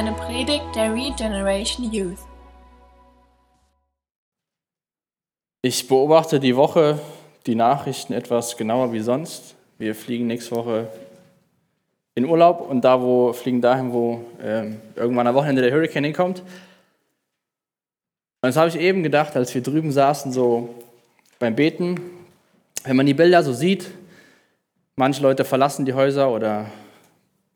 eine Predigt der Regeneration Youth. Ich beobachte die Woche die Nachrichten etwas genauer wie sonst. Wir fliegen nächste Woche in Urlaub und da wo fliegen dahin, wo äh, irgendwann am Wochenende der Hurricane hinkommt. Und das habe ich eben gedacht, als wir drüben saßen, so beim Beten, wenn man die Bilder so sieht, manche Leute verlassen die Häuser oder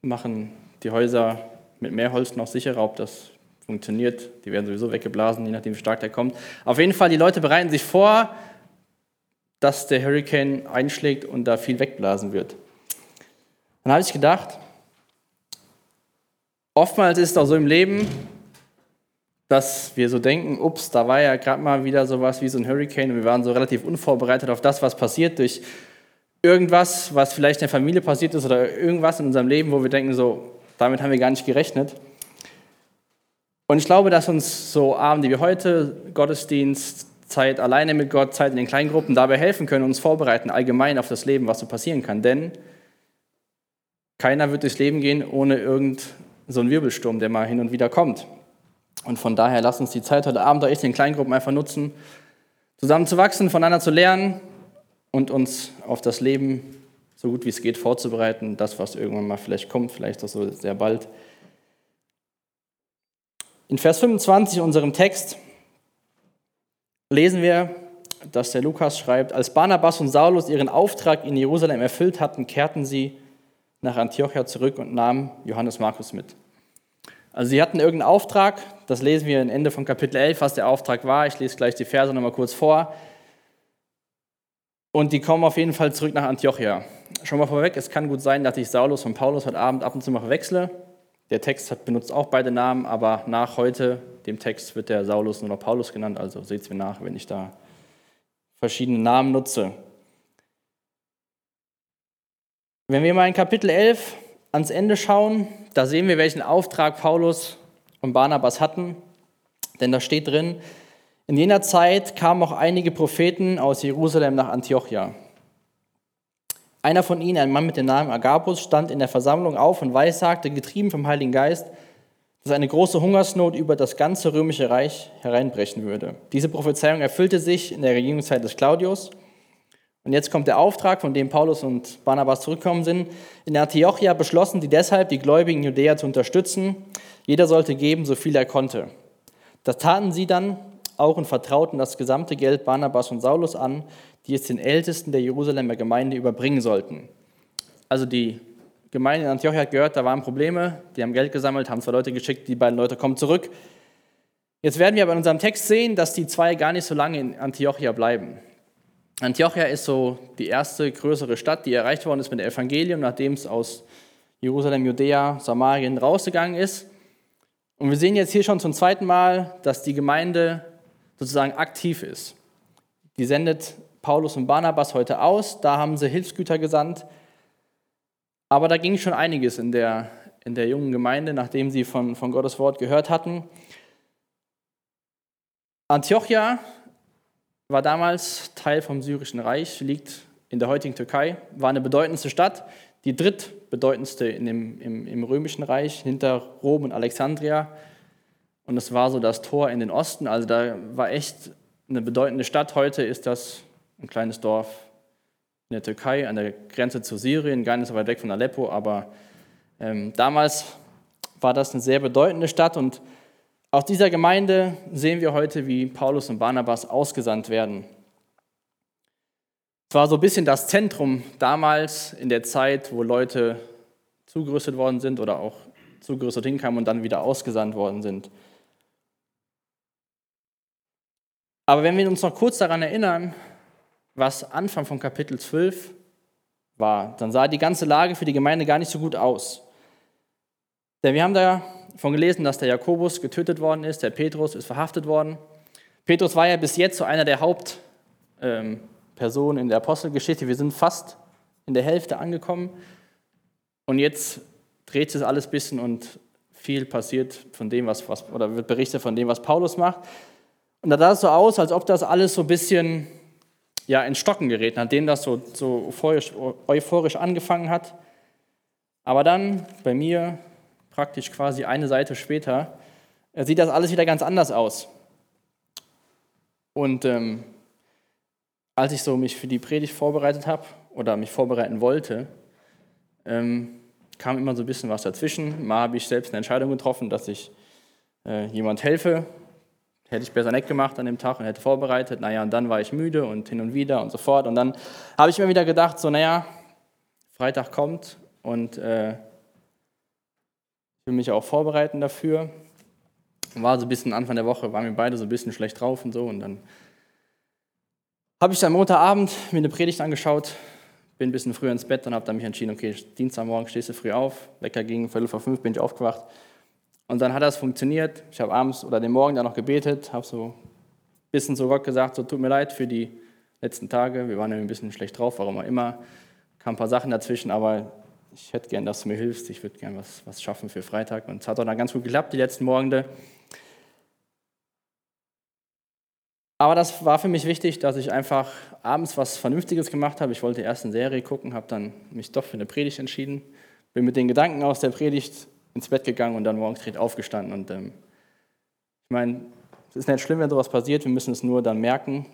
machen die Häuser mit mehr Holz noch sicherer, ob das funktioniert. Die werden sowieso weggeblasen, je nachdem, wie stark der kommt. Auf jeden Fall, die Leute bereiten sich vor, dass der Hurricane einschlägt und da viel wegblasen wird. Dann habe ich gedacht, oftmals ist es auch so im Leben, dass wir so denken, ups, da war ja gerade mal wieder sowas wie so ein Hurricane und wir waren so relativ unvorbereitet auf das, was passiert durch irgendwas, was vielleicht in der Familie passiert ist oder irgendwas in unserem Leben, wo wir denken, so, damit haben wir gar nicht gerechnet. Und ich glaube, dass uns so Abende wie heute, Gottesdienst, Zeit alleine mit Gott, Zeit in den Kleingruppen dabei helfen können, uns vorbereiten allgemein auf das Leben, was so passieren kann. Denn keiner wird durchs Leben gehen ohne irgend so Wirbelsturm, der mal hin und wieder kommt. Und von daher lasst uns die Zeit heute Abend da echt in den Kleingruppen einfach nutzen, zusammen zu wachsen, voneinander zu lernen und uns auf das Leben so gut wie es geht vorzubereiten, das, was irgendwann mal vielleicht kommt, vielleicht auch so sehr bald. In Vers 25 unserem Text lesen wir, dass der Lukas schreibt, als Barnabas und Saulus ihren Auftrag in Jerusalem erfüllt hatten, kehrten sie nach Antiochia zurück und nahmen Johannes Markus mit. Also sie hatten irgendeinen Auftrag, das lesen wir am Ende von Kapitel 11, was der Auftrag war. Ich lese gleich die Verse nochmal kurz vor. Und die kommen auf jeden Fall zurück nach Antiochia. Schon mal vorweg, es kann gut sein, dass ich Saulus und Paulus heute Abend ab und zu mal wechsle. Der Text hat benutzt auch beide Namen, aber nach heute, dem Text, wird der Saulus nur noch Paulus genannt. Also seht es mir nach, wenn ich da verschiedene Namen nutze. Wenn wir mal in Kapitel 11 ans Ende schauen, da sehen wir, welchen Auftrag Paulus und Barnabas hatten. Denn da steht drin, in jener Zeit kamen auch einige Propheten aus Jerusalem nach Antiochia. Einer von ihnen, ein Mann mit dem Namen Agabus, stand in der Versammlung auf und weissagte, getrieben vom Heiligen Geist, dass eine große Hungersnot über das ganze römische Reich hereinbrechen würde. Diese Prophezeiung erfüllte sich in der Regierungszeit des Claudius. Und jetzt kommt der Auftrag, von dem Paulus und Barnabas zurückgekommen sind. In Antiochia beschlossen sie deshalb, die Gläubigen Judäa zu unterstützen. Jeder sollte geben, so viel er konnte. Das taten sie dann auch und vertrauten das gesamte Geld Barnabas und Saulus an, die es den Ältesten der Jerusalemer Gemeinde überbringen sollten. Also die Gemeinde in Antiochia hat gehört, da waren Probleme, die haben Geld gesammelt, haben zwei Leute geschickt, die beiden Leute kommen zurück. Jetzt werden wir aber in unserem Text sehen, dass die zwei gar nicht so lange in Antiochia bleiben. Antiochia ist so die erste größere Stadt, die erreicht worden ist mit dem Evangelium, nachdem es aus Jerusalem, Judäa, Samarien rausgegangen ist. Und wir sehen jetzt hier schon zum zweiten Mal, dass die Gemeinde sozusagen aktiv ist. Die sendet Paulus und Barnabas heute aus, da haben sie Hilfsgüter gesandt. Aber da ging schon einiges in der, in der jungen Gemeinde, nachdem sie von, von Gottes Wort gehört hatten. Antiochia war damals Teil vom Syrischen Reich, liegt in der heutigen Türkei, war eine bedeutendste Stadt, die drittbedeutendste in dem, im, im Römischen Reich, hinter Rom und Alexandria. Und es war so das Tor in den Osten, also da war echt eine bedeutende Stadt. Heute ist das ein kleines Dorf in der Türkei, an der Grenze zu Syrien, gar nicht so weit weg von Aleppo, aber ähm, damals war das eine sehr bedeutende Stadt und aus dieser Gemeinde sehen wir heute, wie Paulus und Barnabas ausgesandt werden. Es war so ein bisschen das Zentrum damals in der Zeit, wo Leute zugerüstet worden sind oder auch zugerüstet hinkamen und dann wieder ausgesandt worden sind. Aber wenn wir uns noch kurz daran erinnern, was Anfang von Kapitel 12 war, dann sah die ganze Lage für die Gemeinde gar nicht so gut aus. Denn wir haben davon gelesen, dass der Jakobus getötet worden ist, der Petrus ist verhaftet worden. Petrus war ja bis jetzt so einer der Hauptpersonen ähm, in der Apostelgeschichte. Wir sind fast in der Hälfte angekommen. Und jetzt dreht sich alles ein bisschen und viel passiert von dem, was, was, oder wird berichtet von dem, was Paulus macht. Und da sah es so aus, als ob das alles so ein bisschen ja, in Stocken gerät, nachdem das so, so euphorisch, euphorisch angefangen hat. Aber dann bei mir praktisch quasi eine Seite später, äh, sieht das alles wieder ganz anders aus. Und ähm, als ich so mich für die Predigt vorbereitet habe oder mich vorbereiten wollte, ähm, kam immer so ein bisschen was dazwischen. Mal habe ich selbst eine Entscheidung getroffen, dass ich äh, jemand helfe. Hätte ich besser nicht gemacht an dem Tag und hätte vorbereitet. Naja, und dann war ich müde und hin und wieder und so fort. Und dann habe ich mir wieder gedacht, so, naja, Freitag kommt und äh, ich will mich auch vorbereiten dafür. War so ein bisschen Anfang der Woche, waren wir beide so ein bisschen schlecht drauf und so. Und dann habe ich dann Montagabend mir eine Predigt angeschaut, bin ein bisschen früher ins Bett und habe dann mich entschieden, okay, Dienstagmorgen stehst du früh auf. Wecker ging, Viertel vor fünf bin ich aufgewacht. Und dann hat das funktioniert. Ich habe abends oder den Morgen dann noch gebetet, habe so ein bisschen zu Gott gesagt, so tut mir leid für die letzten Tage. Wir waren ein bisschen schlecht drauf, warum auch immer. Kam ein paar Sachen dazwischen, aber ich hätte gern, dass du mir hilfst. Ich würde gern was, was schaffen für Freitag. Und es hat auch dann ganz gut geklappt, die letzten Morgende. Aber das war für mich wichtig, dass ich einfach abends was Vernünftiges gemacht habe. Ich wollte erst eine Serie gucken, habe dann mich doch für eine Predigt entschieden. Bin mit den Gedanken aus der Predigt ins Bett gegangen und dann morgens direkt aufgestanden. Und ähm, ich meine, es ist nicht schlimm, wenn sowas passiert, wir müssen es nur dann merken.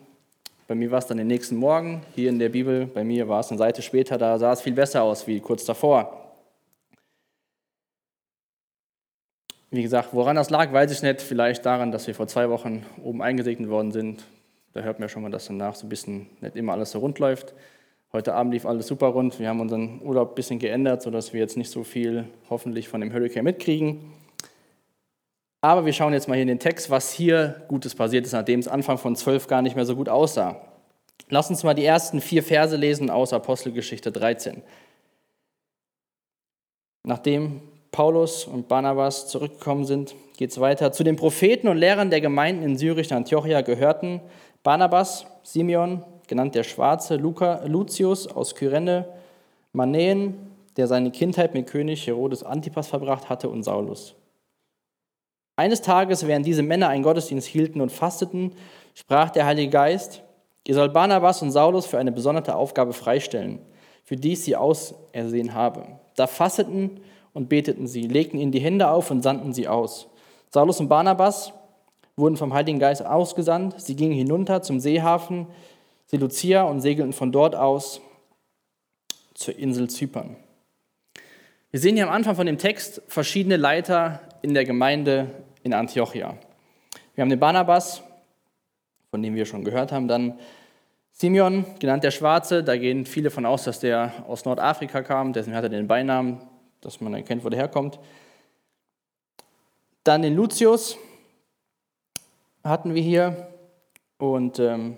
Bei mir war es dann den nächsten Morgen, hier in der Bibel, bei mir war es eine Seite später, da sah es viel besser aus wie kurz davor. Wie gesagt, woran das lag, weiß ich nicht. Vielleicht daran, dass wir vor zwei Wochen oben eingesegnet worden sind. Da hört man ja schon mal, dass danach so ein bisschen nicht immer alles so rund läuft. Heute Abend lief alles super rund. Wir haben unseren Urlaub ein bisschen geändert, sodass wir jetzt nicht so viel hoffentlich von dem Hurricane mitkriegen. Aber wir schauen jetzt mal hier in den Text, was hier Gutes passiert ist, nachdem es Anfang von 12 gar nicht mehr so gut aussah. Lass uns mal die ersten vier Verse lesen aus Apostelgeschichte 13. Nachdem Paulus und Barnabas zurückgekommen sind, geht es weiter. Zu den Propheten und Lehrern der Gemeinden in Syrischen Antiochia gehörten Barnabas, Simeon, genannt der Schwarze, Luca, Lucius aus Kyrene, Manäen, der seine Kindheit mit König Herodes Antipas verbracht hatte, und Saulus. Eines Tages, während diese Männer einen Gottesdienst hielten und fasteten, sprach der Heilige Geist, ihr sollt Barnabas und Saulus für eine besondere Aufgabe freistellen, für die ich sie ausersehen habe. Da fasteten und beteten sie, legten ihnen die Hände auf und sandten sie aus. Saulus und Barnabas wurden vom Heiligen Geist ausgesandt. Sie gingen hinunter zum Seehafen Seleucia und segelten von dort aus zur Insel Zypern. Wir sehen hier am Anfang von dem Text verschiedene Leiter in der Gemeinde in Antiochia. Wir haben den Barnabas, von dem wir schon gehört haben, dann Simeon, genannt der Schwarze, da gehen viele von aus, dass der aus Nordafrika kam, deswegen hat er den Beinamen dass man erkennt, wo der herkommt. Dann den Lucius hatten wir hier. Und ähm,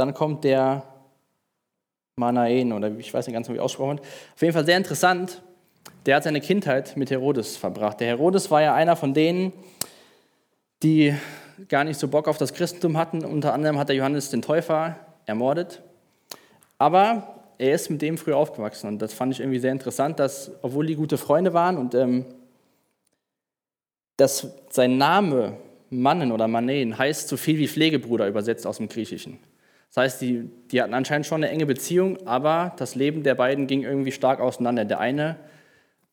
dann kommt der Manaen, oder ich weiß nicht ganz, wie ausgesprochen wird. Auf jeden Fall sehr interessant. Der hat seine Kindheit mit Herodes verbracht. Der Herodes war ja einer von denen, die gar nicht so Bock auf das Christentum hatten. Unter anderem hat er Johannes den Täufer ermordet. Aber er ist mit dem früher aufgewachsen. Und das fand ich irgendwie sehr interessant, dass, obwohl die gute Freunde waren und ähm, dass sein Name Mannen oder Manen heißt so viel wie Pflegebruder übersetzt aus dem Griechischen. Das heißt, die, die hatten anscheinend schon eine enge Beziehung, aber das Leben der beiden ging irgendwie stark auseinander. Der eine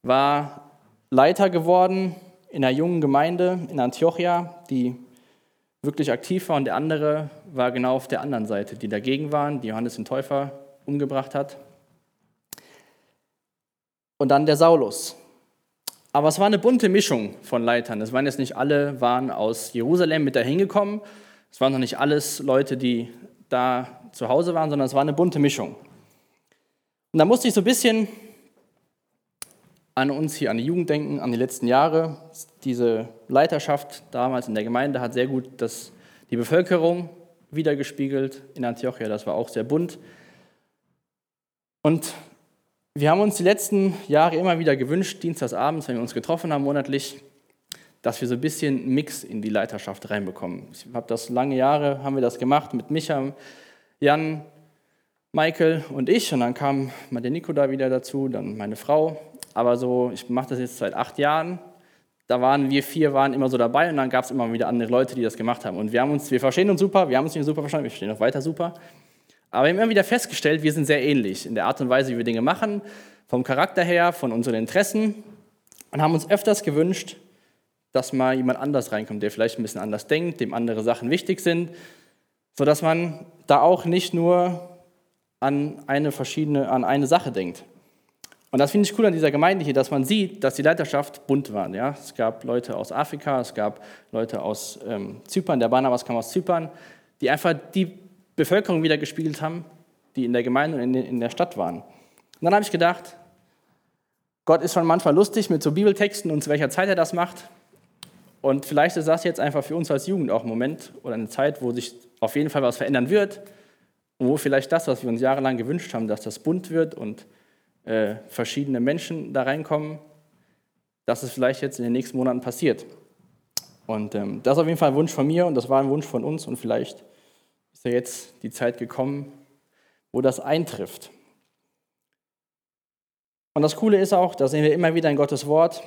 war Leiter geworden in einer jungen Gemeinde in Antiochia, die wirklich aktiv war, und der andere war genau auf der anderen Seite, die dagegen waren, die Johannes den Täufer umgebracht hat. Und dann der Saulus. Aber es war eine bunte Mischung von Leitern. Es waren jetzt nicht alle waren aus Jerusalem mit dahin gekommen. Es waren noch nicht alles Leute, die da zu Hause waren, sondern es war eine bunte Mischung. Und da musste ich so ein bisschen an uns hier, an die Jugend denken, an die letzten Jahre. Diese Leiterschaft damals in der Gemeinde hat sehr gut das, die Bevölkerung wiedergespiegelt in Antiochia. Das war auch sehr bunt. Und wir haben uns die letzten Jahre immer wieder gewünscht, dienstagsabends, wenn wir uns getroffen haben monatlich, dass wir so ein bisschen Mix in die Leiterschaft reinbekommen. Ich habe das lange Jahre, haben wir das gemacht mit Micha, Jan, Michael und ich. Und dann kam mal der Nico da wieder dazu, dann meine Frau. Aber so, ich mache das jetzt seit acht Jahren. Da waren wir vier waren immer so dabei und dann gab es immer wieder andere Leute, die das gemacht haben. Und wir haben uns, wir verstehen uns super, wir haben uns nicht super verstanden, wir verstehen auch weiter super. Aber wir haben immer wieder festgestellt, wir sind sehr ähnlich in der Art und Weise, wie wir Dinge machen, vom Charakter her, von unseren Interessen. Und und haben uns öfters gewünscht, dass mal jemand anders reinkommt, der vielleicht ein bisschen anders denkt, dem andere Sachen wichtig sind, sodass man da auch nicht nur an eine verschiedene, an eine Sache denkt. Und das finde ich cool an dieser Gemeinde hier, dass man sieht, dass die Leiterschaft bunt war. Ja? Es gab Leute aus Afrika, es gab Leute aus ähm, Zypern, der Barnabas kam aus Zypern, die einfach die Bevölkerung wieder gespiegelt haben, die in der Gemeinde und in, der Stadt waren. Und dann habe ich gedacht, Gott ist schon manchmal lustig mit so Bibeltexten und zu welcher Zeit er das macht. Und vielleicht ist das jetzt einfach für uns als Jugend auch ein Moment oder eine Zeit, wo sich auf jeden Fall was verändern wird und wo vielleicht das, was wir uns jahrelang gewünscht haben, dass das bunt wird und äh, verschiedene Menschen da reinkommen, dass es vielleicht jetzt in den nächsten Monaten passiert. Und ähm, das ist auf jeden Fall ein Wunsch von mir und das war ein Wunsch von uns und vielleicht ist ja jetzt die Zeit gekommen, wo das eintrifft. Und das Coole ist auch, da sehen wir immer wieder in Gottes Wort,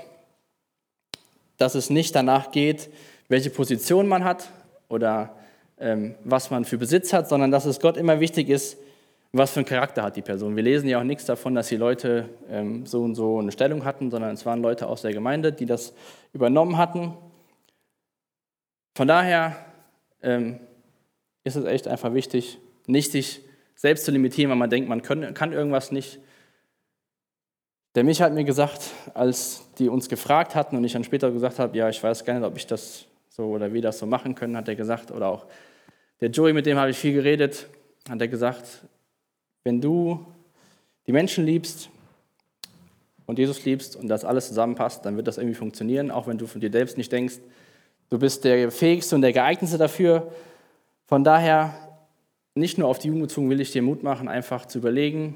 dass es nicht danach geht, welche Position man hat oder ähm, was man für Besitz hat, sondern dass es Gott immer wichtig ist, was für einen Charakter hat die Person. Wir lesen ja auch nichts davon, dass die Leute ähm, so und so eine Stellung hatten, sondern es waren Leute aus der Gemeinde, die das übernommen hatten. Von daher ähm, ist es echt einfach wichtig, nicht sich selbst zu limitieren, weil man denkt, man kann, kann irgendwas nicht. Der Mich hat mir gesagt, als die uns gefragt hatten und ich dann später gesagt habe, ja, ich weiß gar nicht, ob ich das so oder wie das so machen können, hat er gesagt, oder auch der Joey, mit dem habe ich viel geredet, hat er gesagt, wenn du die Menschen liebst und Jesus liebst und das alles zusammenpasst, dann wird das irgendwie funktionieren, auch wenn du von dir selbst nicht denkst, du bist der Fähigste und der Geeignete dafür. Von daher, nicht nur auf die Jugend bezogen, will ich dir Mut machen, einfach zu überlegen,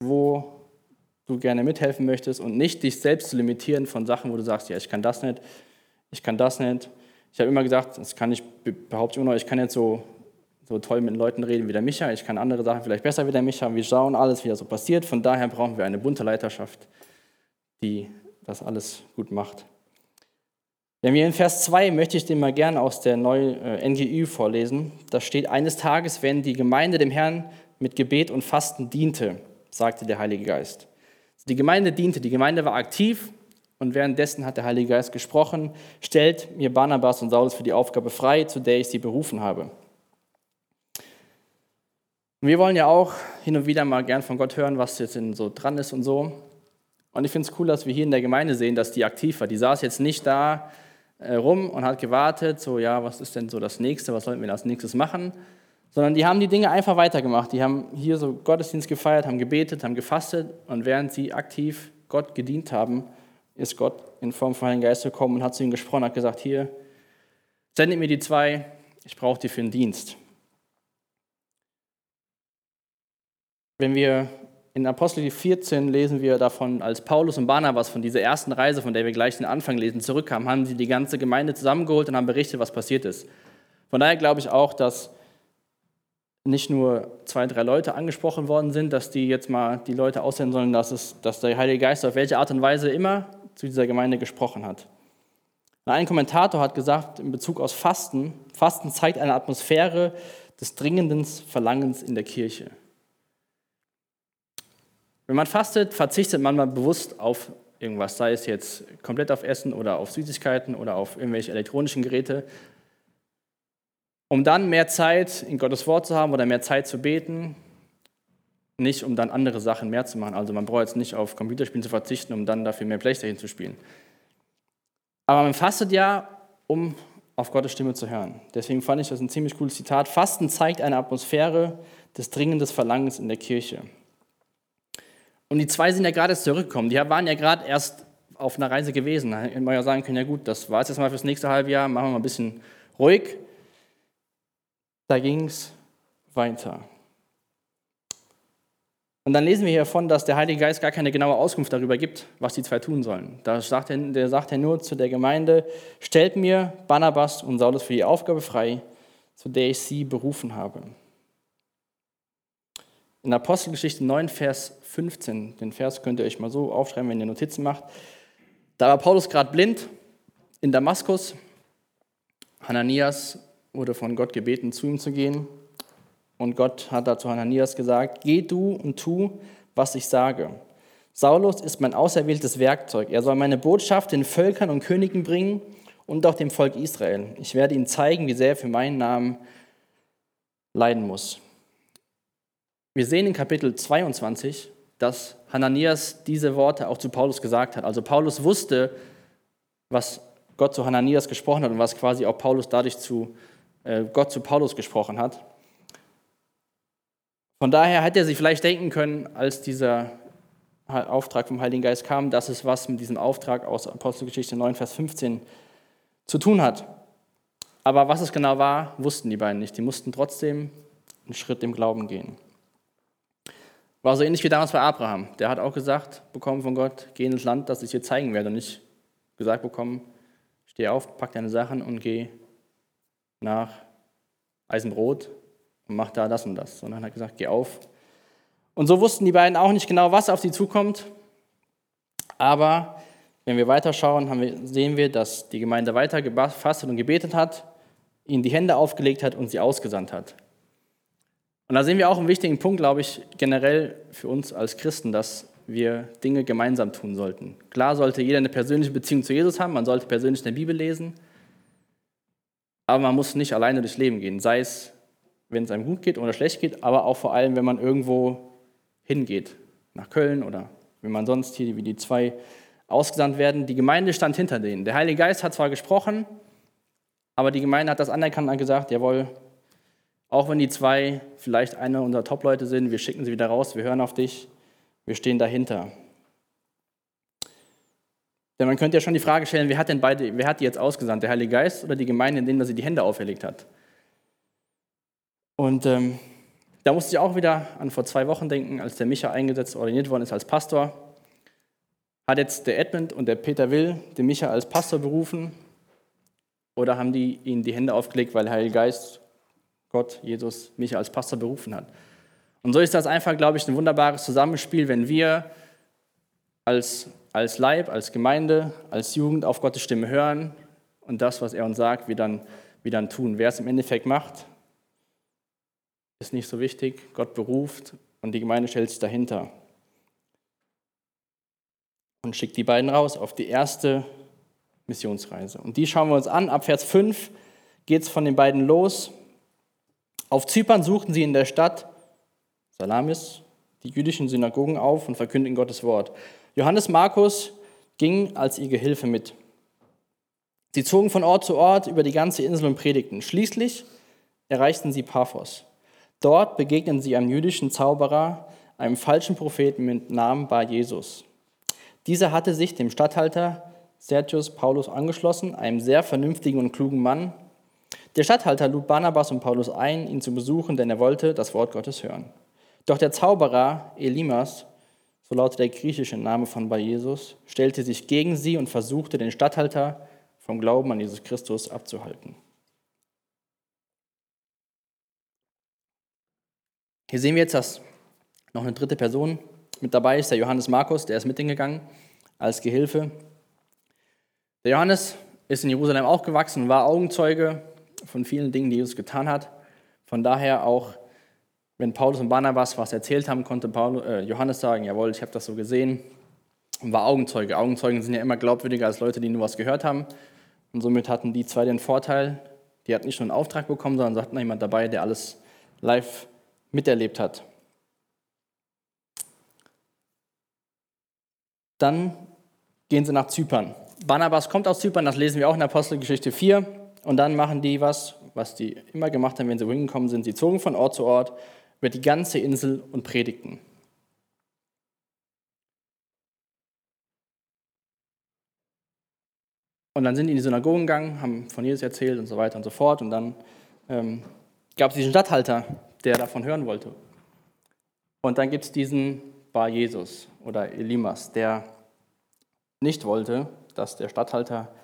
wo du gerne mithelfen möchtest und nicht dich selbst zu limitieren von Sachen, wo du sagst, ja, ich kann das nicht, ich kann das nicht. Ich habe immer gesagt, das kann ich, behaupte immer noch, ich kann jetzt so so toll mit Leuten reden wie der Micha, ich kann andere Sachen vielleicht besser wie der Micha, wir schauen alles, wie das so passiert. Von daher brauchen wir eine bunte Leiterschaft, die das alles gut macht. Wenn wir in Vers 2 möchte ich den mal gern aus der neuen äh, NGÜ vorlesen. Da steht, eines Tages, wenn die Gemeinde dem Herrn mit Gebet und Fasten diente, sagte der Heilige Geist. Die Gemeinde diente, die Gemeinde war aktiv und währenddessen hat der Heilige Geist gesprochen, stellt mir Barnabas und Saulus für die Aufgabe frei, zu der ich sie berufen habe. Wir wollen ja auch hin und wieder mal gern von Gott hören, was jetzt so dran ist und so. Und ich finde es cool, dass wir hier in der Gemeinde sehen, dass die aktiv war. Die saß jetzt nicht da äh, rum und hat gewartet, so, ja, was ist denn so das Nächste, was sollten wir als nächstes machen? Sondern die haben die Dinge einfach weitergemacht. Die haben hier so Gottesdienst gefeiert, haben gebetet, haben gefastet und während sie aktiv Gott gedient haben, ist Gott in Form von Heiligen Geist gekommen und hat zu ihnen gesprochen, hat gesagt, hier, sendet mir die zwei, ich brauche die für den Dienst. Wenn wir in Apostel 14 lesen wir davon, als Paulus und Barnabas von dieser ersten Reise, von der wir gleich den Anfang lesen, zurückkamen, haben sie die ganze Gemeinde zusammengeholt und haben berichtet, was passiert ist. Von daher glaube ich auch, dass nicht nur zwei, drei Leute angesprochen worden sind, dass die jetzt mal die Leute aussehen sollen, dass, es, dass der Heilige Geist auf welche Art und Weise immer zu dieser Gemeinde gesprochen hat. Ein Kommentator hat gesagt, in Bezug auf Fasten, Fasten zeigt eine Atmosphäre des dringenden Verlangens in der Kirche. Wenn man fastet, verzichtet man mal bewusst auf irgendwas, sei es jetzt komplett auf Essen oder auf Süßigkeiten oder auf irgendwelche elektronischen Geräte, um dann mehr Zeit in Gottes Wort zu haben oder mehr Zeit zu beten, nicht um dann andere Sachen mehr zu machen. Also man braucht jetzt nicht auf Computerspielen zu verzichten, um dann dafür mehr Playstation zu spielen. Aber man fastet ja, um auf Gottes Stimme zu hören. Deswegen fand ich das ein ziemlich cooles Zitat. Fasten zeigt eine Atmosphäre des dringenden Verlangens in der Kirche. Und die zwei sind ja gerade zurückgekommen. Die waren ja gerade erst auf einer Reise gewesen. Da hätte man ja sagen können, ja gut, das war es jetzt mal fürs nächste halbe Jahr, machen wir mal ein bisschen ruhig. Da ging es weiter. Und dann lesen wir hier davon, dass der Heilige Geist gar keine genaue Auskunft darüber gibt, was die zwei tun sollen. Da sagt er, der sagt er nur zu der Gemeinde, stellt mir Barnabas und Saulus für die Aufgabe frei, zu der ich sie berufen habe. In Apostelgeschichte 9, Vers 15, den Vers könnt ihr euch mal so aufschreiben, wenn ihr Notizen macht. Da war Paulus gerade blind in Damaskus. Hananias wurde von Gott gebeten, zu ihm zu gehen. Und Gott hat dazu Hananias gesagt, geh du und tu, was ich sage. Saulus ist mein auserwähltes Werkzeug. Er soll meine Botschaft den Völkern und Königen bringen und auch dem Volk Israel. Ich werde ihm zeigen, wie sehr er für meinen Namen leiden muss. Wir sehen in Kapitel 22, dass Hananias diese Worte auch zu Paulus gesagt hat. Also Paulus wusste, was Gott zu Hananias gesprochen hat und was quasi auch Paulus dadurch zu Gott zu Paulus gesprochen hat. Von daher hätte er sich vielleicht denken können, als dieser Auftrag vom Heiligen Geist kam, dass es was mit diesem Auftrag aus Apostelgeschichte 9, Vers 15 zu tun hat. Aber was es genau war, wussten die beiden nicht. Die mussten trotzdem einen Schritt im Glauben gehen. War so ähnlich wie damals bei Abraham. Der hat auch gesagt, bekommen von Gott, geh ins Land, das ich dir zeigen werde. Und nicht gesagt bekommen, steh auf, pack deine Sachen und geh nach Eisenbrot und mach da das und das. Sondern hat gesagt, geh auf und so wussten die beiden auch nicht genau, was auf sie zukommt. Aber wenn wir weiterschauen, wir, sehen wir, dass die Gemeinde weiter gefastet und gebetet hat, ihnen die Hände aufgelegt hat und sie ausgesandt hat. Und da sehen wir auch einen wichtigen Punkt, glaube ich, generell für uns als Christen, dass wir Dinge gemeinsam tun sollten. Klar sollte jeder eine persönliche Beziehung zu Jesus haben, man sollte persönlich eine Bibel lesen, aber man muss nicht alleine durchs Leben gehen, sei es, wenn es einem gut geht oder schlecht geht, aber auch vor allem, wenn man irgendwo hingeht, nach Köln oder wenn man sonst hier wie die zwei ausgesandt werden. Die Gemeinde stand hinter denen. Der Heilige Geist hat zwar gesprochen, aber die Gemeinde hat das anerkannt und gesagt, jawohl, auch wenn die zwei vielleicht eine unserer Top-Leute sind, wir schicken sie wieder raus, wir hören auf dich, wir stehen dahinter. Denn man könnte ja schon die Frage stellen, wer hat denn beide, wer hat die jetzt ausgesandt, der Heilige Geist oder die Gemeinde, in denen er sie die Hände auferlegt hat? Und ähm, da musste ich auch wieder an vor zwei Wochen denken, als der Micha eingesetzt, ordiniert worden ist als Pastor. Hat jetzt der Edmund und der Peter Will den Micha als Pastor berufen oder haben die ihnen die Hände aufgelegt, weil der Heilige Geist, Gott, Jesus, Micha als Pastor berufen hat? Und so ist das einfach, glaube ich, ein wunderbares Zusammenspiel, wenn wir als, als Leib, als Gemeinde, als Jugend auf Gottes Stimme hören und das, was er uns sagt, wir dann, wir dann tun. Wer es im Endeffekt macht, ist nicht so wichtig. Gott beruft und die Gemeinde stellt sich dahinter und schickt die beiden raus auf die erste Missionsreise. Und die schauen wir uns an. Ab Vers 5 geht es von den beiden los. Auf Zypern suchten sie in der Stadt Salamis die jüdischen Synagogen auf und verkündeten Gottes Wort. Johannes Markus ging als ihr Gehilfe mit. Sie zogen von Ort zu Ort über die ganze Insel und predigten. Schließlich erreichten sie Paphos. Dort begegnen sie einem jüdischen Zauberer, einem falschen Propheten mit Namen Bar Jesus. Dieser hatte sich dem Statthalter Sergius Paulus angeschlossen, einem sehr vernünftigen und klugen Mann. Der Statthalter lud Barnabas und Paulus ein, ihn zu besuchen, denn er wollte das Wort Gottes hören. Doch der Zauberer Elimas, so lautet der griechische Name von Bar Jesus, stellte sich gegen sie und versuchte, den Statthalter vom Glauben an Jesus Christus abzuhalten. Hier sehen wir jetzt, dass noch eine dritte Person mit dabei ist, der Johannes Markus, der ist mit hingegangen als Gehilfe. Der Johannes ist in Jerusalem auch gewachsen war Augenzeuge von vielen Dingen, die Jesus getan hat. Von daher auch, wenn Paulus und Barnabas was erzählt haben, konnte Paulus, äh, Johannes sagen, jawohl, ich habe das so gesehen und war Augenzeuge. Augenzeugen sind ja immer glaubwürdiger als Leute, die nur was gehört haben. Und somit hatten die zwei den Vorteil, die hatten nicht nur einen Auftrag bekommen, sondern hatten jemand dabei, der alles live miterlebt hat. Dann gehen sie nach Zypern. Barnabas kommt aus Zypern, das lesen wir auch in Apostelgeschichte 4. Und dann machen die was, was die immer gemacht haben, wenn sie wohin gekommen sind. Sie zogen von Ort zu Ort über die ganze Insel und predigten. Und dann sind die in die Synagogen gegangen, haben von Jesus erzählt und so weiter und so fort. Und dann ähm, gab es diesen Stadthalter, der davon hören wollte. Und dann gibt es diesen Bar Jesus oder Elimas, der nicht wollte, dass der Statthalter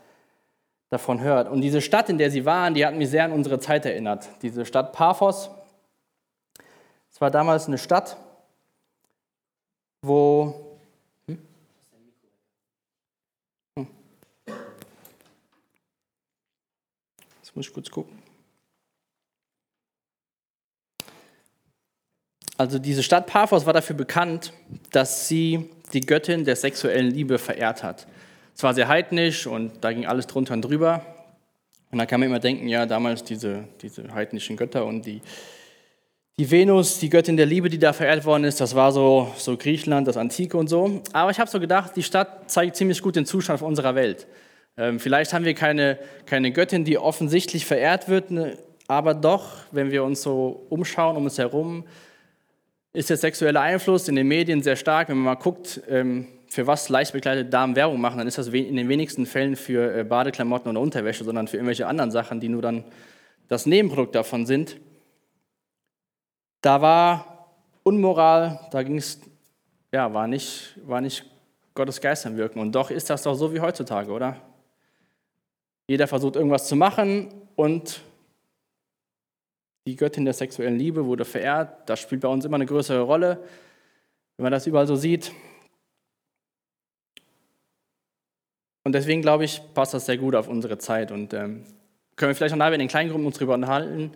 davon hört. Und diese Stadt, in der sie waren, die hat mich sehr an unsere Zeit erinnert. Diese Stadt Paphos. War damals eine Stadt, wo. Hm? Hm. Jetzt muss ich kurz gucken. Also diese Stadt Paphos war dafür bekannt, dass sie die Göttin der sexuellen Liebe verehrt hat. Es war sehr heidnisch und da ging alles drunter und drüber. Und da kann man immer denken, ja, damals diese, diese heidnischen Götter und die, die Venus, die Göttin der Liebe, die da verehrt worden ist, das war so, so Griechenland, das Antike und so. Aber ich habe so gedacht, die Stadt zeigt ziemlich gut den Zustand unserer Welt. Ähm, vielleicht haben wir keine, keine Göttin, die offensichtlich verehrt wird, ne, aber doch, wenn wir uns so umschauen um uns herum, ist der sexuelle Einfluss in den Medien sehr stark. Wenn man mal guckt, ähm, für was leicht bekleidete Damen Werbung machen, dann ist das in den wenigsten Fällen für äh, Badeklamotten oder Unterwäsche, sondern für irgendwelche anderen Sachen, die nur dann das Nebenprodukt davon sind. Da war Unmoral, da ging es, ja, war nicht, war nicht Gottes Geist am Wirken. Und doch ist das doch so wie heutzutage, oder? Jeder versucht irgendwas zu machen und die Göttin der sexuellen Liebe wurde verehrt. Das spielt bei uns immer eine größere Rolle, wenn man das überall so sieht. Und deswegen glaube ich, passt das sehr gut auf unsere Zeit. Und ähm, können wir vielleicht auch nachher in den Kleingruppen uns darüber unterhalten,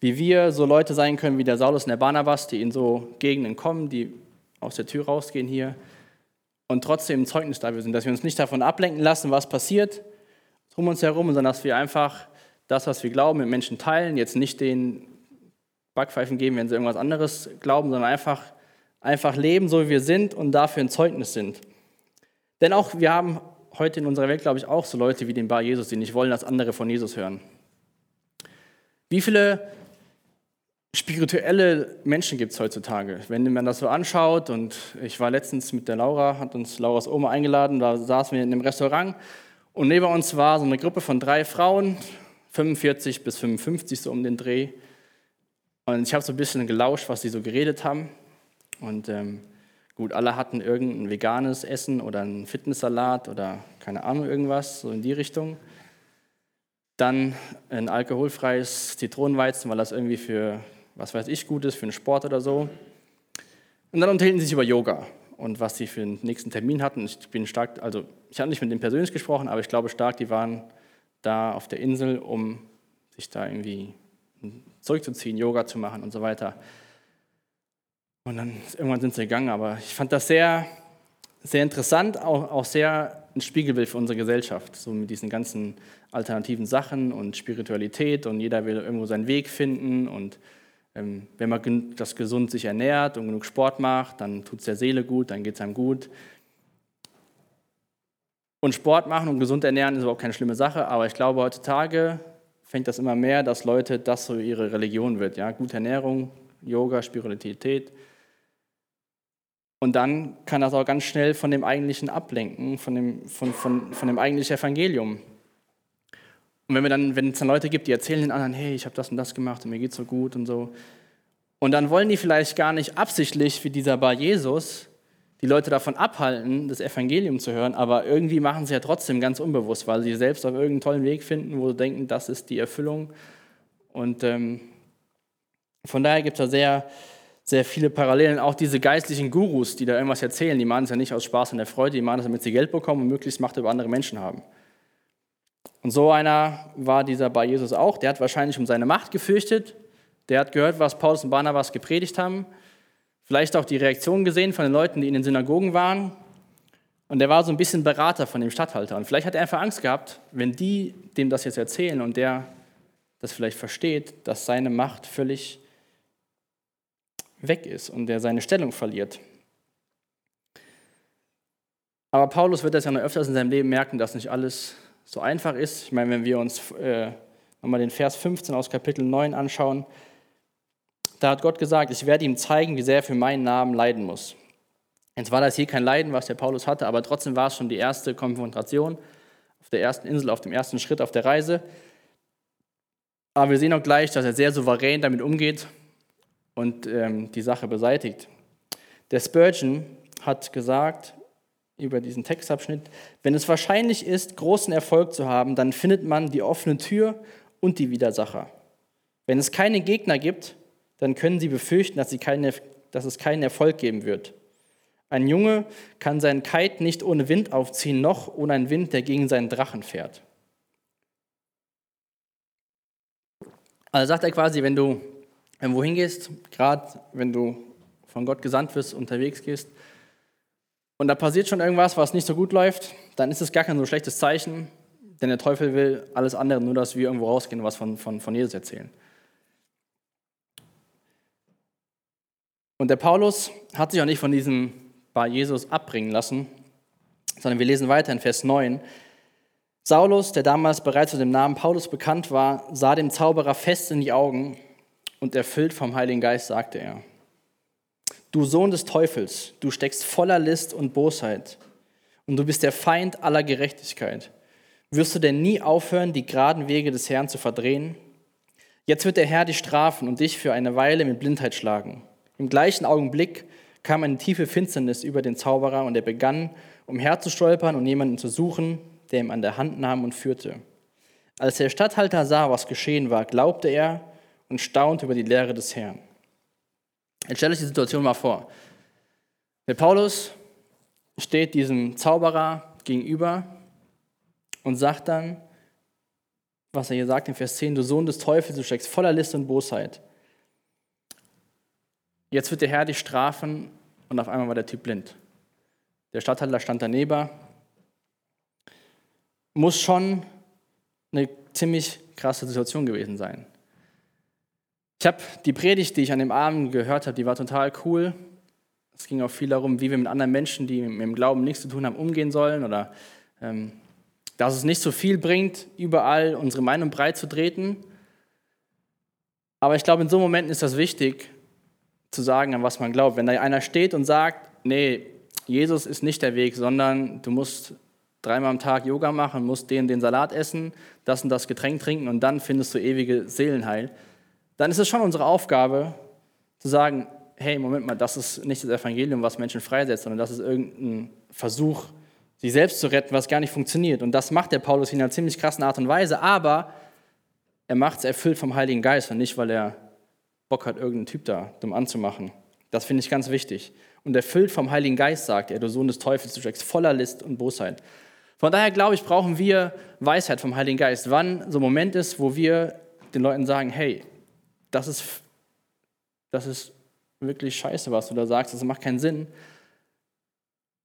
wie wir so Leute sein können wie der Saulus und der Barnabas, die in so Gegenden kommen, die aus der Tür rausgehen hier und trotzdem ein Zeugnis dafür sind, dass wir uns nicht davon ablenken lassen, was passiert um uns herum, sondern dass wir einfach das, was wir glauben, mit Menschen teilen, jetzt nicht den Backpfeifen geben, wenn sie irgendwas anderes glauben, sondern einfach, einfach leben, so wie wir sind und dafür ein Zeugnis sind. Denn auch wir haben heute in unserer Welt, glaube ich, auch so Leute wie den Bar Jesus, die nicht wollen, dass andere von Jesus hören. Wie viele spirituelle Menschen gibt es heutzutage? Wenn man das so anschaut, und ich war letztens mit der Laura, hat uns Lauras Oma eingeladen, da saßen wir in einem Restaurant und neben uns war so eine Gruppe von drei Frauen, 45 bis 55 so um den Dreh. Und ich habe so ein bisschen gelauscht, was sie so geredet haben. Und ähm, Gut, alle hatten irgendein veganes Essen oder einen Fitnesssalat oder keine Ahnung irgendwas, so in die Richtung. Dann ein alkoholfreies Zitronenweizen, weil das irgendwie für, was weiß ich, gut ist, für einen Sport oder so. Und dann unterhielten sie sich über Yoga und was sie für den nächsten Termin hatten. Ich bin stark, also ich habe nicht mit denen persönlich gesprochen, aber ich glaube stark, die waren da auf der Insel, um sich da irgendwie zurückzuziehen, Yoga zu machen und so weiter. Und dann irgendwann sind sie gegangen, aber ich fand das sehr, sehr interessant, auch, auch sehr ein Spiegelbild für unsere Gesellschaft, so mit diesen ganzen alternativen Sachen und Spiritualität und jeder will irgendwo seinen Weg finden und wenn man das gesund sich ernährt und genug Sport macht, dann tut es der Seele gut, dann geht es einem gut. Und Sport machen und gesund ernähren ist überhaupt keine schlimme Sache, aber ich glaube, heutzutage fängt das immer mehr, dass Leute das so ihre Religion wird. Ja? Gute Ernährung, Yoga, Spiritualität. Und dann kann das auch ganz schnell von dem eigentlichen ablenken, von dem, von, von, von dem eigentlichen Evangelium. Und wenn, wir dann, wenn es dann Leute gibt, die erzählen den anderen, hey, ich habe das und das gemacht und mir geht so gut und so. Und dann wollen die vielleicht gar nicht absichtlich, wie dieser Bar Jesus, die Leute davon abhalten, das Evangelium zu hören, aber irgendwie machen sie ja trotzdem ganz unbewusst, weil sie selbst auf irgendeinen tollen Weg finden, wo sie denken, das ist die Erfüllung. Und ähm, von daher gibt es da sehr, sehr viele Parallelen. Auch diese geistlichen Gurus, die da irgendwas erzählen, die machen es ja nicht aus Spaß und der Freude, die machen es, damit sie Geld bekommen und möglichst Macht über andere Menschen haben. Und so einer war dieser bei Jesus auch. Der hat wahrscheinlich um seine Macht gefürchtet. Der hat gehört, was Paulus und Barnabas gepredigt haben. Vielleicht auch die Reaktion gesehen von den Leuten, die in den Synagogen waren. Und der war so ein bisschen Berater von dem Statthalter. Und vielleicht hat er einfach Angst gehabt, wenn die dem das jetzt erzählen und der das vielleicht versteht, dass seine Macht völlig weg ist und der seine Stellung verliert. Aber Paulus wird das ja noch öfters in seinem Leben merken, dass nicht alles so einfach ist. Ich meine, wenn wir uns äh, nochmal den Vers 15 aus Kapitel 9 anschauen, da hat Gott gesagt, ich werde ihm zeigen, wie sehr er für meinen Namen leiden muss. Jetzt war das hier kein Leiden, was der Paulus hatte, aber trotzdem war es schon die erste Konfrontation auf der ersten Insel, auf dem ersten Schritt auf der Reise. Aber wir sehen auch gleich, dass er sehr souverän damit umgeht und ähm, die Sache beseitigt. Der Spurgeon hat gesagt über diesen Textabschnitt, wenn es wahrscheinlich ist, großen Erfolg zu haben, dann findet man die offene Tür und die Widersacher. Wenn es keine Gegner gibt, dann können sie befürchten, dass, sie keine, dass es keinen Erfolg geben wird. Ein Junge kann seinen Kite nicht ohne Wind aufziehen, noch ohne einen Wind, der gegen seinen Drachen fährt. Also sagt er quasi, wenn du irgendwo hingehst, gerade wenn du von Gott gesandt wirst, unterwegs gehst, und da passiert schon irgendwas, was nicht so gut läuft, dann ist es gar kein so schlechtes Zeichen, denn der Teufel will alles andere, nur dass wir irgendwo rausgehen und was von, von, von Jesus erzählen. Und der Paulus hat sich auch nicht von diesem bei Jesus abbringen lassen, sondern wir lesen weiter in Vers 9. Saulus, der damals bereits unter dem Namen Paulus bekannt war, sah dem Zauberer fest in die Augen und erfüllt vom Heiligen Geist sagte er, Du Sohn des Teufels, du steckst voller List und Bosheit und du bist der Feind aller Gerechtigkeit. Wirst du denn nie aufhören, die geraden Wege des Herrn zu verdrehen? Jetzt wird der Herr dich strafen und dich für eine Weile mit Blindheit schlagen. Im gleichen Augenblick kam eine tiefe Finsternis über den Zauberer und er begann, umherzustolpern und jemanden zu suchen, der ihm an der Hand nahm und führte. Als der Statthalter sah, was geschehen war, glaubte er und staunte über die Lehre des Herrn. Jetzt stellt euch die Situation mal vor. Der Paulus steht diesem Zauberer gegenüber und sagt dann, was er hier sagt in Vers 10, du Sohn des Teufels, du steckst voller List und Bosheit. Jetzt wird der Herr dich strafen und auf einmal war der Typ blind. Der Stadthalter stand daneben. Muss schon eine ziemlich krasse Situation gewesen sein. Ich habe die Predigt, die ich an dem Abend gehört habe, die war total cool. Es ging auch viel darum, wie wir mit anderen Menschen, die mit dem Glauben nichts zu tun haben, umgehen sollen oder ähm, dass es nicht so viel bringt, überall unsere Meinung breit zu treten. Aber ich glaube, in so Momenten ist das wichtig, zu sagen, an was man glaubt. Wenn da einer steht und sagt, nee, Jesus ist nicht der Weg, sondern du musst dreimal am Tag Yoga machen, musst den den Salat essen, das und das Getränk trinken und dann findest du ewige Seelenheil, dann ist es schon unsere Aufgabe zu sagen, hey, Moment mal, das ist nicht das Evangelium, was Menschen freisetzt, sondern das ist irgendein Versuch, sich selbst zu retten, was gar nicht funktioniert. Und das macht der Paulus in einer ziemlich krassen Art und Weise, aber er macht es erfüllt vom Heiligen Geist und nicht, weil er Bock hat, irgendeinen Typ da dumm anzumachen. Das finde ich ganz wichtig. Und erfüllt vom Heiligen Geist sagt er, du Sohn des Teufels, du steckst voller List und Bosheit. Von daher glaube ich, brauchen wir Weisheit vom Heiligen Geist. Wann so ein Moment ist, wo wir den Leuten sagen, hey, das ist, das ist wirklich scheiße, was du da sagst, das macht keinen Sinn.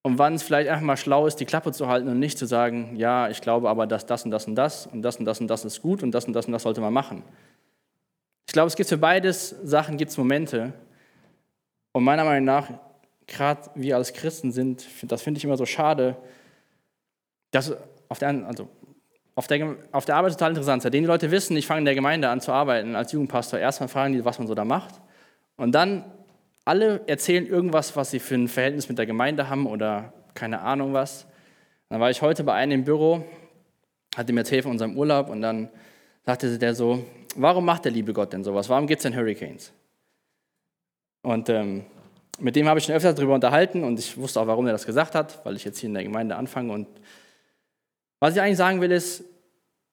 Und wann es vielleicht einfach mal schlau ist, die Klappe zu halten und nicht zu sagen, ja, ich glaube aber, dass das und das und das und das und das und das ist gut und das und das und das sollte man machen. Ich glaube, es gibt für beides Sachen gibt's Momente. Und meiner Meinung nach, gerade wir als Christen sind, das finde ich immer so schade, dass auf der, also auf der, auf der Arbeit total interessant. Seitdem die Leute wissen, ich fange in der Gemeinde an zu arbeiten als Jugendpastor, erstmal fragen die, was man so da macht. Und dann alle erzählen irgendwas, was sie für ein Verhältnis mit der Gemeinde haben oder keine Ahnung was. Dann war ich heute bei einem im Büro, hatte mir erzählt von unserem Urlaub und dann sagte der so, warum macht der liebe Gott denn sowas? Warum gibt es denn Hurricanes? Und ähm, mit dem habe ich schon öfter darüber unterhalten und ich wusste auch, warum er das gesagt hat, weil ich jetzt hier in der Gemeinde anfange. Und was ich eigentlich sagen will, ist,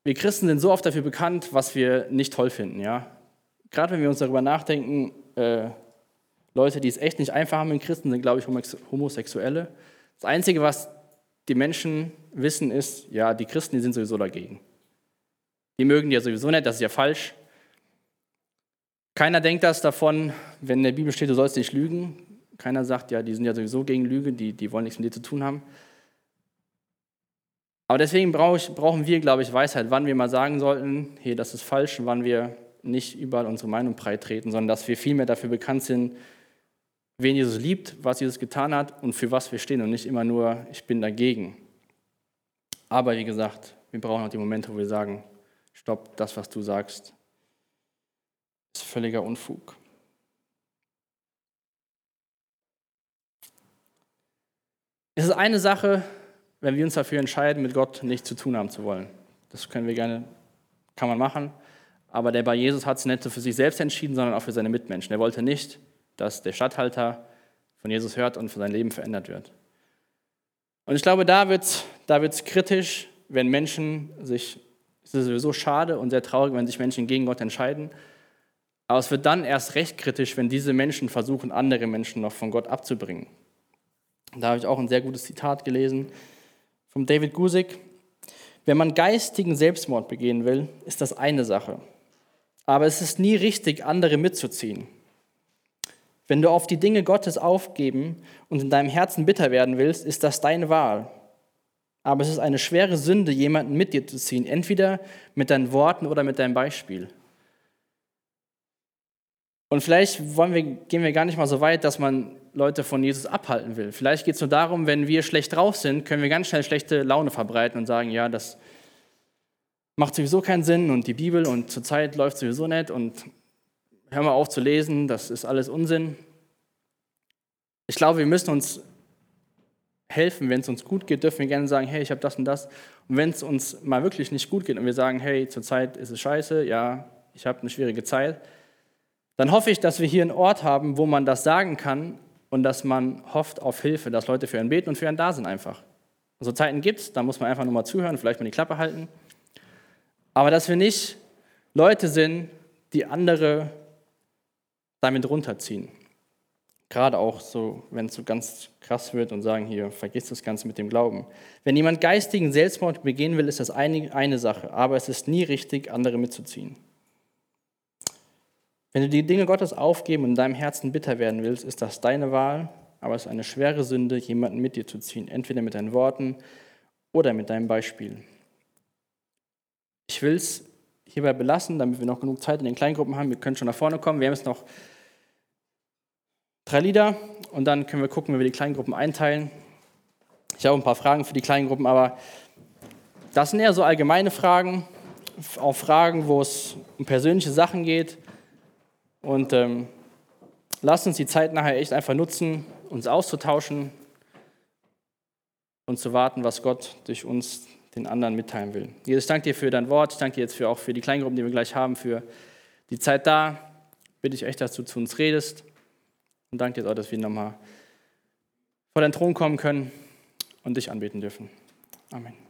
wir Christen sind so oft dafür bekannt, was wir nicht toll finden. Ja? Gerade wenn wir uns darüber nachdenken, äh, Leute, die es echt nicht einfach haben in Christen, sind, glaube ich, Homosexuelle. Das Einzige, was die Menschen wissen, ist, ja, die Christen, die sind sowieso dagegen. Die mögen die ja sowieso nicht, das ist ja falsch. Keiner denkt das davon, wenn in der Bibel steht, du sollst nicht lügen. Keiner sagt, ja, die sind ja sowieso gegen Lüge, die, die wollen nichts mit dir zu tun haben. Aber deswegen brauchen wir, glaube ich, Weisheit, wann wir mal sagen sollten, hey, das ist falsch, und wann wir nicht überall unsere Meinung treten, sondern dass wir vielmehr dafür bekannt sind, wen Jesus liebt, was Jesus getan hat und für was wir stehen und nicht immer nur, ich bin dagegen. Aber wie gesagt, wir brauchen auch die Momente, wo wir sagen, stopp, das, was du sagst, ist völliger Unfug. Es ist eine Sache, wenn wir uns dafür entscheiden, mit Gott nichts zu tun haben zu wollen. Das können wir gerne, kann man machen. Aber der bei Jesus hat es nicht für sich selbst entschieden, sondern auch für seine Mitmenschen. Er wollte nicht, dass der Statthalter von Jesus hört und für sein Leben verändert wird. Und ich glaube, da wird es da wird's kritisch, wenn Menschen sich es ist sowieso schade und sehr traurig, wenn sich Menschen gegen Gott entscheiden. Aber es wird dann erst recht kritisch, wenn diese Menschen versuchen, andere Menschen noch von Gott abzubringen. Da habe ich auch ein sehr gutes Zitat gelesen von David Gusick. Wenn man geistigen Selbstmord begehen will, ist das eine Sache. Aber es ist nie richtig, andere mitzuziehen. Wenn du auf die Dinge Gottes aufgeben und in deinem Herzen bitter werden willst, ist das deine Wahl. Aber es ist eine schwere Sünde, jemanden mit dir zu ziehen, entweder mit deinen Worten oder mit deinem Beispiel. Und vielleicht wir, gehen wir gar nicht mal so weit, dass man Leute von Jesus abhalten will. Vielleicht geht es nur darum, wenn wir schlecht drauf sind, können wir ganz schnell schlechte Laune verbreiten und sagen, ja, das macht sowieso keinen Sinn und die Bibel und zurzeit läuft sowieso nicht und hör mal auf zu lesen, das ist alles Unsinn. Ich glaube, wir müssen uns helfen, wenn es uns gut geht, dürfen wir gerne sagen, hey, ich habe das und das. Und wenn es uns mal wirklich nicht gut geht und wir sagen, hey, zurzeit ist es scheiße, ja, ich habe eine schwierige Zeit, dann hoffe ich, dass wir hier einen Ort haben, wo man das sagen kann und dass man hofft auf Hilfe, dass Leute für einen beten und für einen da sind einfach. So Zeiten gibt es, da muss man einfach nur mal zuhören, vielleicht mal die Klappe halten. Aber dass wir nicht Leute sind, die andere damit runterziehen. Gerade auch so, wenn es so ganz krass wird und sagen, hier, vergiss das Ganze mit dem Glauben. Wenn jemand geistigen Selbstmord begehen will, ist das eine Sache, aber es ist nie richtig, andere mitzuziehen. Wenn du die Dinge Gottes aufgeben und in deinem Herzen bitter werden willst, ist das deine Wahl, aber es ist eine schwere Sünde, jemanden mit dir zu ziehen, entweder mit deinen Worten oder mit deinem Beispiel. Ich will es hierbei belassen, damit wir noch genug Zeit in den Kleingruppen haben. Wir können schon nach vorne kommen. Wir haben jetzt noch drei Lieder und dann können wir gucken, wie wir die Kleingruppen einteilen. Ich habe ein paar Fragen für die Kleingruppen, aber das sind eher so allgemeine Fragen, auch Fragen, wo es um persönliche Sachen geht. Und ähm, lasst uns die Zeit nachher echt einfach nutzen, uns auszutauschen und zu warten, was Gott durch uns den anderen mitteilen will. Jesus, ich danke dir für dein Wort. Ich danke dir jetzt für, auch für die Kleingruppen, die wir gleich haben, für die Zeit da. Bitte ich echt, dass du zu uns redest. Und danke dir auch, dass wir nochmal vor deinen Thron kommen können und dich anbeten dürfen. Amen.